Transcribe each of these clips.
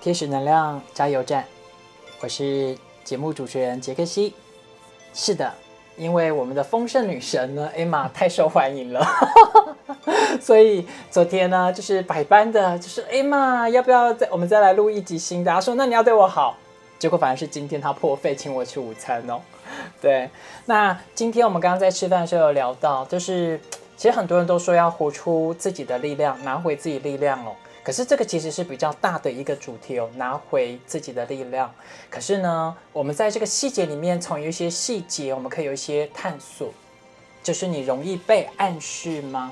天使能量加油站，我是节目主持人杰克西。是的，因为我们的丰盛女神呢，艾玛太受欢迎了，所以昨天呢，就是百般的，就是艾玛要不要再我们再来录一集新的？她说那你要对我好，结果反而是今天她破费请我吃午餐哦。对，那今天我们刚刚在吃饭的时候有聊到，就是其实很多人都说要活出自己的力量，拿回自己力量哦。可是这个其实是比较大的一个主题哦，拿回自己的力量。可是呢，我们在这个细节里面，从有一些细节，我们可以有一些探索。就是你容易被暗示吗？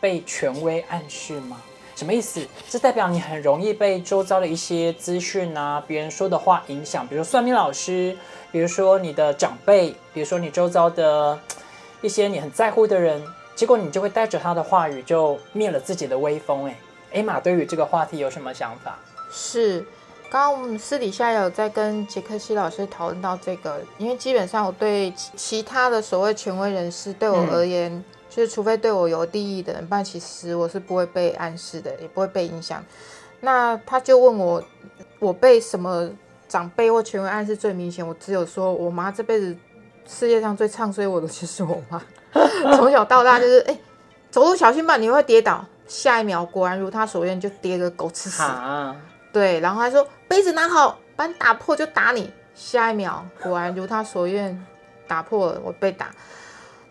被权威暗示吗？什么意思？这代表你很容易被周遭的一些资讯啊，别人说的话影响。比如算命老师，比如说你的长辈，比如说你周遭的一些你很在乎的人，结果你就会带着他的话语，就灭了自己的威风。哎。艾玛对于这个话题有什么想法？是，刚刚我们私底下有在跟杰克西老师讨论到这个，因为基本上我对其他的所谓权威人士，对我而言，就是除非对我有利益的人，不然其实我是不会被暗示的，也不会被影响。那他就问我，我被什么长辈或权威暗示最明显？我只有说我妈这辈子世界上最唱衰我的就是我妈，从小到大就是哎，走路小心吧，你会跌倒。下一秒，果然如他所愿，就跌个狗吃屎。对，然后他说杯子拿好，把你打破就打你。下一秒，果然如他所愿，打破了，我被打。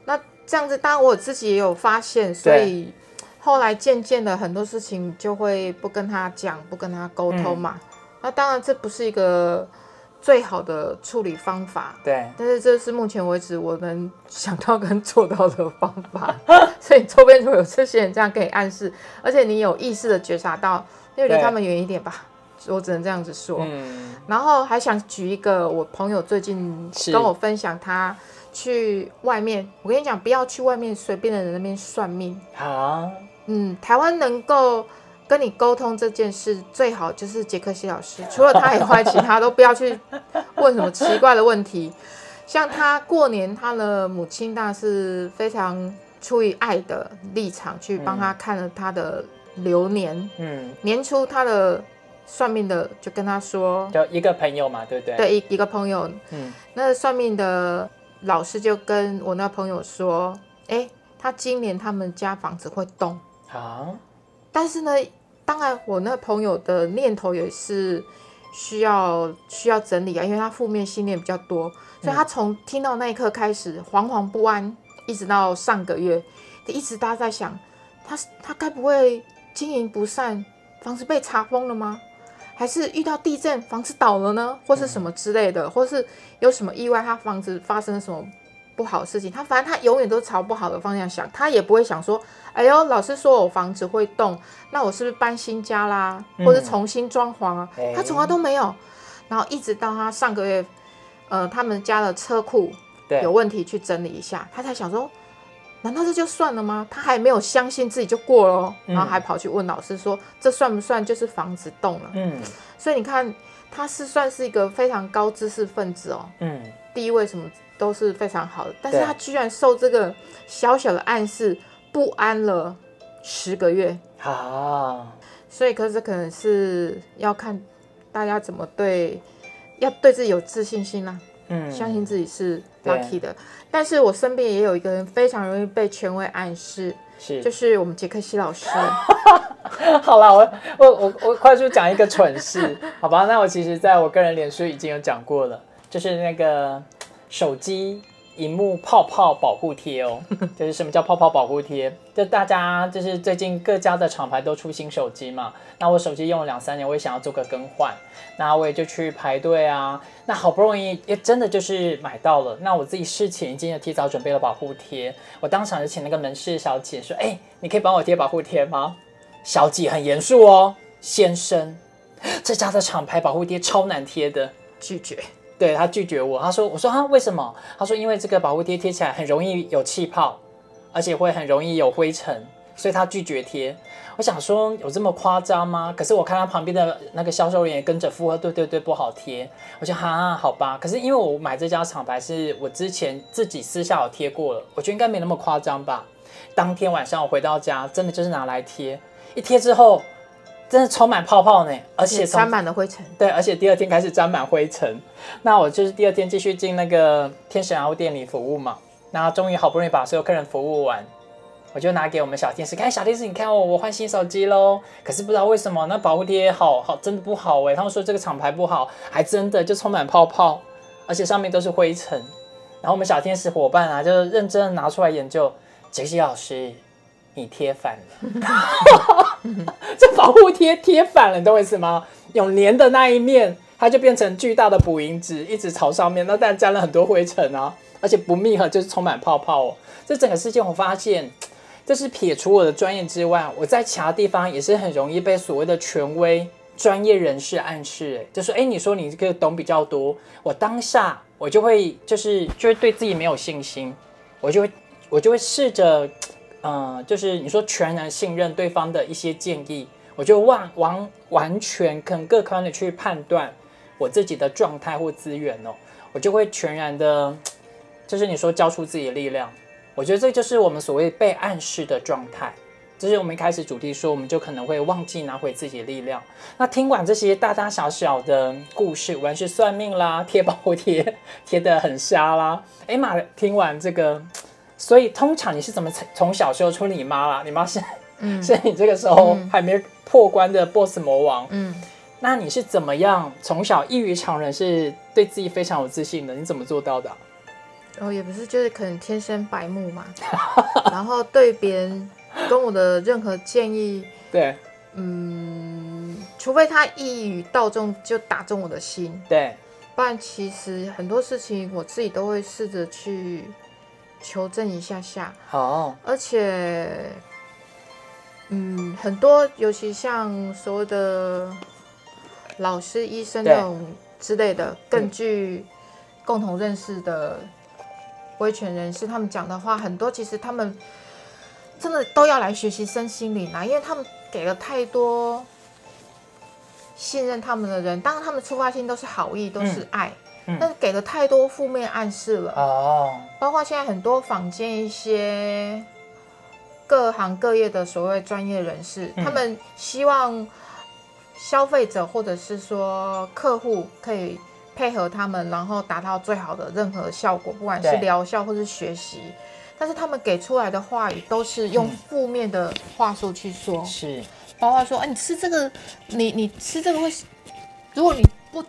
那这样子，当然我自己也有发现，所以后来渐渐的很多事情就会不跟他讲，不跟他沟通嘛。那当然这不是一个。最好的处理方法，对，但是这是目前为止我能想到跟做到的方法，所以周边如果有这些人这样给你暗示，而且你有意识的觉察到，就离他们远一点吧，我只能这样子说。嗯，然后还想举一个我朋友最近跟我分享，他去外面，我跟你讲，不要去外面随便的人那边算命。好，嗯，台湾能够。跟你沟通这件事最好就是杰克西老师，除了他以外，其他都不要去问什么奇怪的问题。像他过年，他的母亲那是非常出于爱的立场去帮他看了他的流年。嗯，年初他的算命的就跟他说，就一个朋友嘛，对不对？对，一一个朋友。嗯，那算命的老师就跟我那朋友说，哎，他今年他们家房子会动。好。但是呢，当然我那朋友的念头也是需要需要整理啊，因为他负面信念比较多，所以他从听到那一刻开始惶惶不安，一直到上个月，一直大家在想，他他该不会经营不善，房子被查封了吗？还是遇到地震，房子倒了呢？或是什么之类的，或是有什么意外，他房子发生什么？不好的事情，他反正他永远都朝不好的方向想，他也不会想说，哎呦，老师说我房子会动，那我是不是搬新家啦，或者重新装潢啊？他从来都没有。然后一直到他上个月，呃，他们家的车库有问题去整理一下，他才想说，难道这就算了吗？他还没有相信自己就过了，然后还跑去问老师说，这算不算就是房子动了？嗯，所以你看，他是算是一个非常高知识分子哦。嗯，第一位什么？都是非常好的，但是他居然受这个小小的暗示不安了十个月啊！所以，可是可能是要看大家怎么对，要对自己有自信心啦，嗯，相信自己是 lucky 的。但是我身边也有一个人非常容易被权威暗示，是就是我们杰克西老师。好了，我我我我快速讲一个蠢事，好吧？那我其实在我个人脸书已经有讲过了，就是那个。手机荧幕泡泡保护贴哦，就是什么叫泡泡保护贴？就大家就是最近各家的厂牌都出新手机嘛，那我手机用了两三年，我也想要做个更换，那我也就去排队啊，那好不容易也真的就是买到了，那我自己事前已经有提早准备了保护贴，我当场就请那个门市小姐说，哎，你可以帮我贴保护贴吗？小姐很严肃哦，先生，这家的厂牌保护贴超难贴的，拒绝。对他拒绝我，他说：“我说啊，为什么？”他说：“因为这个保护贴贴起来很容易有气泡，而且会很容易有灰尘，所以他拒绝贴。”我想说有这么夸张吗？可是我看他旁边的那个销售人员跟着附和，对对对，不好贴。我就哈，好吧。可是因为我买这家厂牌是我之前自己私下有贴过了，我觉得应该没那么夸张吧。当天晚上我回到家，真的就是拿来贴，一贴之后。真的充满泡泡呢，而且沾满了灰尘。对，而且第二天开始沾满灰尘。那我就是第二天继续进那个天使屋店里服务嘛。那终于好不容易把所有客人服务完，我就拿给我们小天使看。小天使，你看我，我换新手机喽。可是不知道为什么，那保护贴好好真的不好哎。他们说这个厂牌不好，还真的就充满泡泡，而且上面都是灰尘。然后我们小天使伙伴啊，就认真的拿出来研究。杰西老师，你贴反了，这保护贴贴反了，你懂我意思吗？有粘的那一面，它就变成巨大的补银纸，一直朝上面，那但沾了很多灰尘啊。而且不密合，就是充满泡泡哦。这整个事件，我发现，这是撇除我的专业之外，我在其他地方也是很容易被所谓的权威专业人士暗示，就说，哎，你说你这个懂比较多，我当下我就会就是就会对自己没有信心，我就会我就会试着，嗯，就是你说全然信任对方的一些建议，我就完完完全肯客观的去判断我自己的状态或资源哦，我就会全然的。就是你说交出自己的力量，我觉得这就是我们所谓被暗示的状态。就是我们一开始主题说，我们就可能会忘记拿回自己的力量。那听完这些大大小小的故事，无论是算命啦、贴 保护贴贴的很瞎啦，哎妈，听完这个，所以通常你是怎么从小时候出你妈啦？你妈是嗯，是你这个时候还没破关的 BOSS 魔王，嗯，那你是怎么样从小异于常人，是对自己非常有自信的？你怎么做到的？哦，也不是，就是可能天生白目嘛，然后对别人跟我的任何建议，对，嗯，除非他一语道中就打中我的心，对，不然其实很多事情我自己都会试着去求证一下下，好，而且，嗯，很多尤其像所谓的老师、医生那种之类的，更具共同认识的。维权人士他们讲的话很多，其实他们真的都要来学习身心灵啊，因为他们给了太多信任他们的人，当然他们出发心都是好意，都是爱，但是给了太多负面暗示了。哦。包括现在很多坊间一些各行各业的所谓专业人士，他们希望消费者或者是说客户可以。配合他们，然后达到最好的任何效果，不管是疗效或是学习，但是他们给出来的话语都是用负面的话术去说，是，包括说，哎，你吃这个，你你吃这个会，如果你不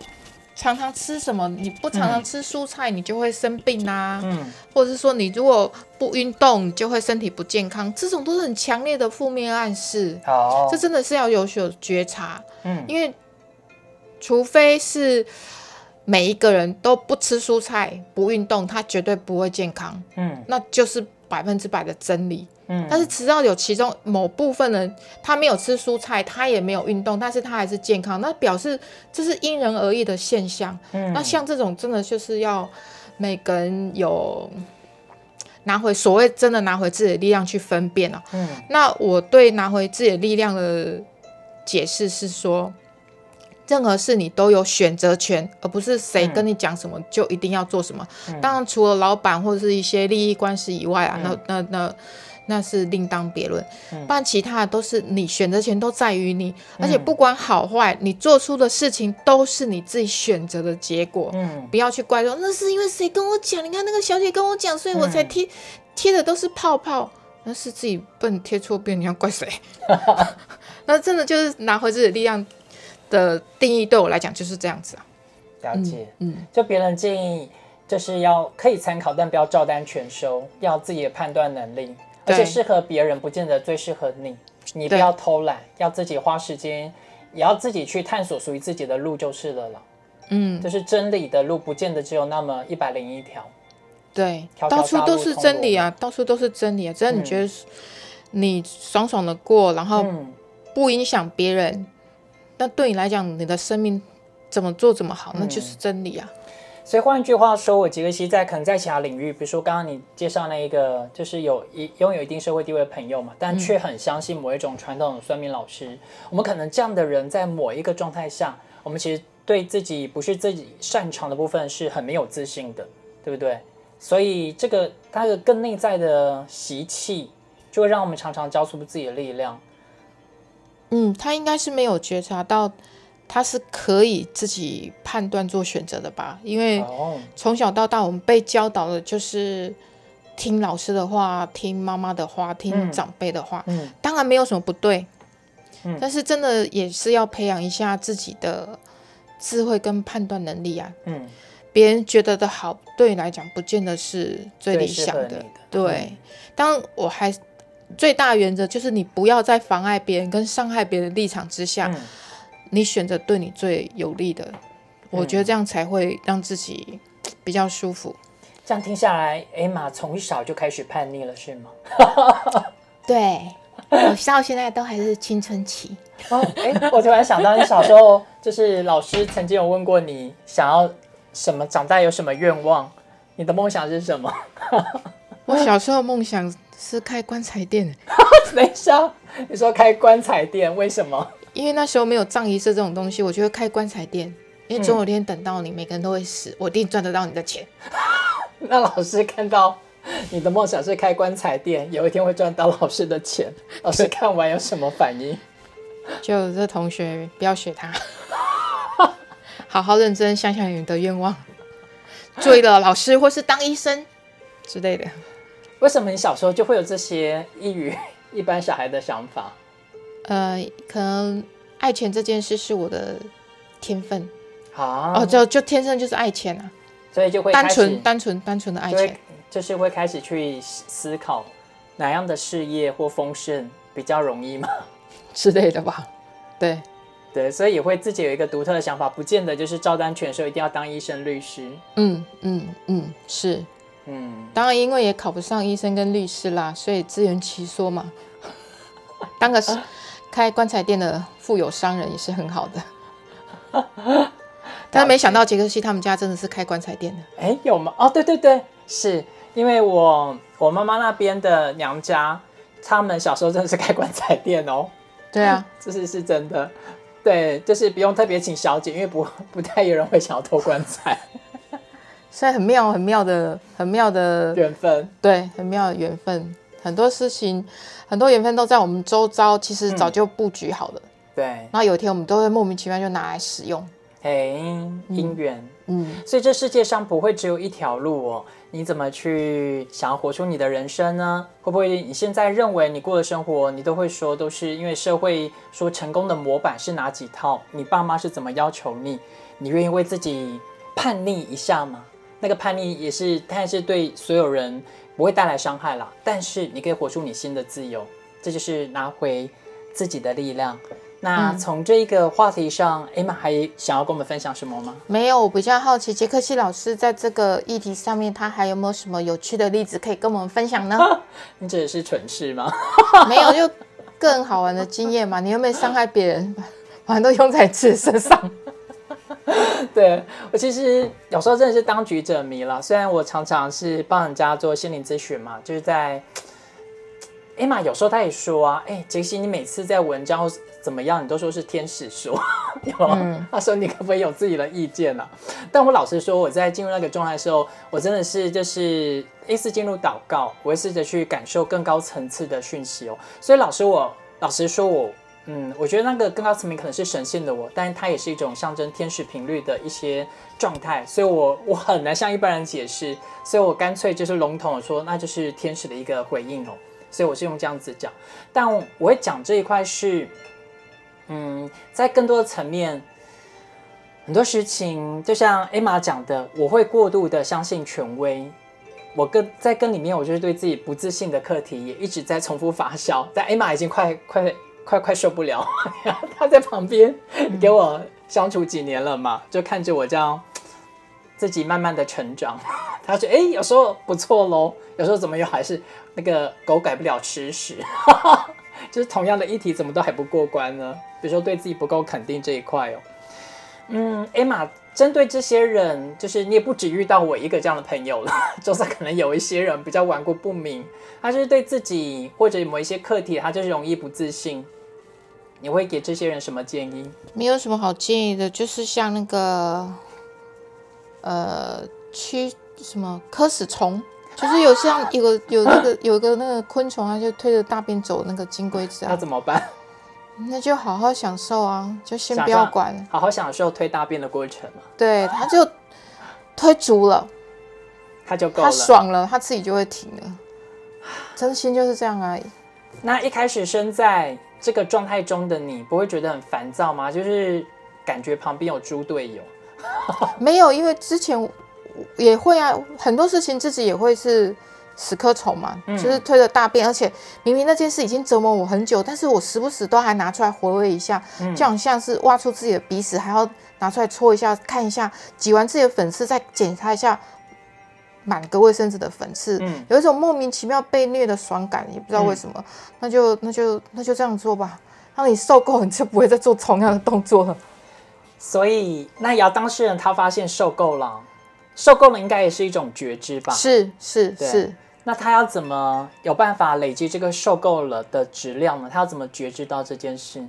常常吃什么，你不常常吃蔬菜，你就会生病啊，嗯，或者是说你如果不运动，你就会身体不健康，这种都是很强烈的负面暗示，好，这真的是要有所觉察，嗯，因为除非是。每一个人都不吃蔬菜、不运动，他绝对不会健康。嗯，那就是百分之百的真理。嗯，但是只要有其中某部分人他没有吃蔬菜，他也没有运动，但是他还是健康，那表示这是因人而异的现象。嗯，那像这种真的就是要每个人有拿回所谓真的拿回自己的力量去分辨了。嗯，那我对拿回自己的力量的解释是说。任何事你都有选择权，而不是谁跟你讲什么就一定要做什么。当然，除了老板或者是一些利益关系以外啊，那那那那是另当别论。不然，其他的都是你选择权都在于你，而且不管好坏，你做出的事情都是你自己选择的结果。嗯，不要去怪说那是因为谁跟我讲？你看那个小姐跟我讲，所以我才贴贴的都是泡泡。那是自己笨贴错边，你要怪谁？那真的就是拿回自己的力量。的定义对我来讲就是这样子啊，了解，嗯，就别人建议就是要可以参考，但不要照单全收，要自己的判断能力，而且适合别人不见得最适合你，你不要偷懒，要自己花时间，也要自己去探索属于自己的路就是了了，嗯，就是真理的路不见得只有那么一百零一条，对，到处都是真理啊，到处都是真理啊，只要你觉得你爽爽的过，然后不影响别人。那对你来讲，你的生命怎么做怎么好，那就是真理啊。所以换句话说，我杰克西在可能在其他领域，比如说刚刚你介绍那一个，就是有一拥有一定社会地位的朋友嘛，但却很相信某一种传统的算命老师。我们可能这样的人，在某一个状态下，我们其实对自己不是自己擅长的部分是很没有自信的，对不对？所以这个他的更内在的习气，就会让我们常常交出自己的力量。嗯，他应该是没有觉察到，他是可以自己判断做选择的吧？因为从小到大，我们被教导的就是听老师的话，听妈妈的话，听长辈的话。嗯，当然没有什么不对。嗯，但是真的也是要培养一下自己的智慧跟判断能力啊。嗯，别人觉得的好，对你来讲不见得是最理想的。对，当我还。最大原则就是你不要在妨碍别人跟伤害别人的立场之下，你选择对你最有利的，我觉得这样才会让自己比较舒服。这样听下来，艾玛从小就开始叛逆了，是吗？对，我到现在都还是青春期。哦，哎，我突然想到，你小时候就是老师曾经有问过你想要什么，长大有什么愿望？你的梦想是什么？我小时候梦想。是开棺材店，等一下，你说开棺材店，为什么？因为那时候没有葬仪社这种东西，我觉得开棺材店，因为总有一天等到你，每个人都会死，我一定赚得到你的钱。那老师看到你的梦想是开棺材店，有一天会赚到老师的钱，老师看完有什么反应？就这同学不要学他，好好认真想想你的愿望，做一个老师或是当医生之类的。为什么你小时候就会有这些异于 一般小孩的想法？呃，可能爱钱这件事是我的天分啊，哦，就就天生就是爱钱啊，所以就会单纯单纯单纯的爱钱，就是会开始去思考哪样的事业或丰盛比较容易嘛 之类的吧？对对，所以也会自己有一个独特的想法，不见得就是照单全收，一定要当医生、律师。嗯嗯嗯，是。嗯，当然，因为也考不上医生跟律师啦，所以自圆其说嘛，当个开棺材店的富有商人也是很好的。但没想到杰克西他们家真的是开棺材店的。哎，有吗？哦，对对对，是因为我我妈妈那边的娘家，他们小时候真的是开棺材店哦。对啊，这是是真的。对，就是不用特别请小姐，因为不不太有人会想要偷棺材。所以很妙，很妙的，很妙的缘分，对，很妙的缘分。很多事情，很多缘分都在我们周遭，其实早就布局好了。对。然后有一天，我们都会莫名其妙就拿来使用。哎，姻缘。嗯。所以这世界上不会只有一条路哦。你怎么去想要活出你的人生呢？会不会你现在认为你过的生活，你都会说都是因为社会说成功的模板是哪几套？你爸妈是怎么要求你？你愿意为自己叛逆一下吗？那个叛逆也是，但是对所有人不会带来伤害啦。但是你可以活出你新的自由，这就是拿回自己的力量。那从这一个话题上，艾玛还想要跟我们分享什么吗？没有，我比较好奇杰克西老师在这个议题上面，他还有没有什么有趣的例子可以跟我们分享呢？你指的是蠢事吗？没有，就更好玩的经验嘛。你有没有伤害别人，反正都用在自己身上？对我其实有时候真的是当局者迷了。虽然我常常是帮人家做心理咨询嘛，就是在艾玛有时候他也说啊，哎，杰西，你每次在文章怎么样，你都说是天使说，他说你可不可以有自己的意见呢？但我老实说，我在进入那个状态的时候，我真的是就是一次进入祷告，我会试着去感受更高层次的讯息哦。所以老师，我老实说，我。嗯，我觉得那个更高层面可能是神性的我，但是它也是一种象征天使频率的一些状态，所以我我很难向一般人解释，所以我干脆就是笼统的说，那就是天使的一个回应哦，所以我是用这样子讲，但我会讲这一块是，嗯，在更多的层面，很多事情就像艾玛讲的，我会过度的相信权威，我跟在跟里面，我就是对自己不自信的课题也一直在重复发酵，但艾玛已经快快。快快受不了，他在旁边给我相处几年了嘛，就看着我这样自己慢慢的成长。他说：“哎，有时候不错喽，有时候怎么又还是那个狗改不了吃屎，就是同样的议题怎么都还不过关呢？比如说对自己不够肯定这一块哦。嗯，艾玛，针对这些人，就是你也不止遇到我一个这样的朋友了，就是可能有一些人比较顽固不明，他就是对自己或者某一些课题，他就是容易不自信。”你会给这些人什么建议？没有什么好建议的，就是像那个，呃，驱什么科死虫，就是有像有个有那个有个那个昆虫，它就推着大便走那个金龟子，那怎么办？那就好好享受啊，就先不要管，好好享受推大便的过程嘛。对，他就推足了，他就够了，他爽了，他自己就会停了。真心就是这样而已。那一开始身在这个状态中的你，不会觉得很烦躁吗？就是感觉旁边有猪队友。没有，因为之前也会啊，很多事情自己也会是。死磕虫嘛，就是推着大便，而且明明那件事已经折磨我很久，但是我时不时都还拿出来回味一下，就好像是挖出自己的鼻屎，还要拿出来搓一下，看一下，挤完自己的粉刺，再检查一下满个卫生纸的粉刺，有一种莫名其妙被虐的爽感，也不知道为什么，那就那就那就这样做吧，当你受够，你就不会再做同样的动作了。所以，那要当事人他发现受够了，受够了应该也是一种觉知吧？是是是。那他要怎么有办法累积这个受够了的质量呢？他要怎么觉知到这件事？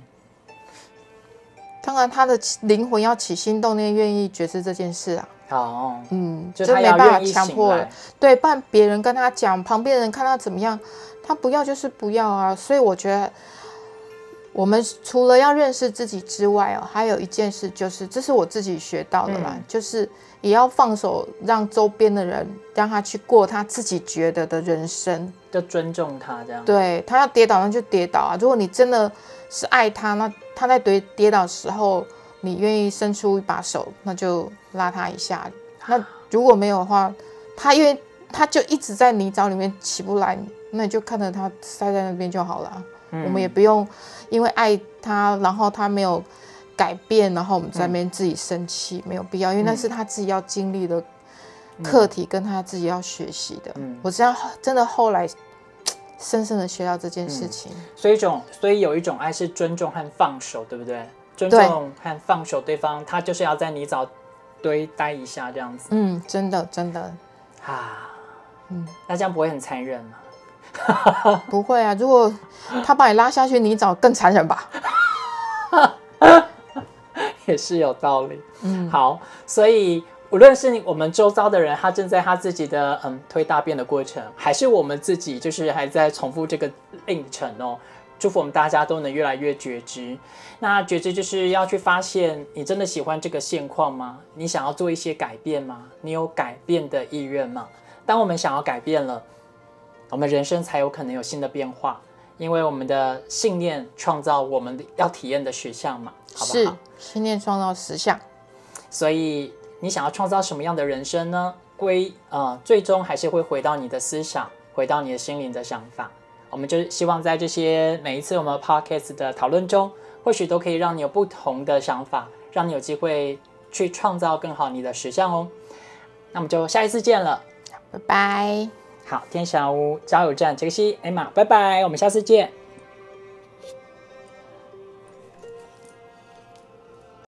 当然，他的灵魂要起心动念，愿意觉知这件事啊。哦，嗯，就没办法强迫了。对，不然别人跟他讲，旁边人看他怎么样，他不要就是不要啊。所以我觉得，我们除了要认识自己之外哦，还有一件事就是，这是我自己学到的啦，就是。也要放手，让周边的人让他去过他自己觉得的人生，要尊重他这样。对他要跌倒，那就跌倒啊！如果你真的是爱他，那他在跌跌倒的时候，你愿意伸出一把手，那就拉他一下。那如果没有的话，他因为他就一直在泥沼里面起不来，那你就看着他塞在那边就好了。我们也不用因为爱他，然后他没有。改变，然后我们在那边自己生气，没有必要，因为那是他自己要经历的课题，跟他自己要学习的。嗯，我这样真的后来深深的学到这件事情。所以一种，所以有一种爱是尊重和放手，对不对？尊重和放手对方，他就是要在泥沼堆待一下这样子。嗯，真的真的啊，嗯，那这样不会很残忍吗？不会啊，如果他把你拉下去你找，更残忍吧。也是有道理，嗯，好，所以无论是我们周遭的人，他正在他自己的嗯推大便的过程，还是我们自己，就是还在重复这个历程哦。祝福我们大家都能越来越觉知。那觉知就是要去发现，你真的喜欢这个现况吗？你想要做一些改变吗？你有改变的意愿吗？当我们想要改变了，我们人生才有可能有新的变化。因为我们的信念创造我们要体验的实相嘛，好不好？信念创造实相，所以你想要创造什么样的人生呢？归呃，最终还是会回到你的思想，回到你的心灵的想法。我们就希望在这些每一次我们 podcast 的讨论中，或许都可以让你有不同的想法，让你有机会去创造更好你的实相哦。那我们就下一次见了，拜拜。好，天下屋加油站，杰克西，艾玛，拜拜，我们下次见。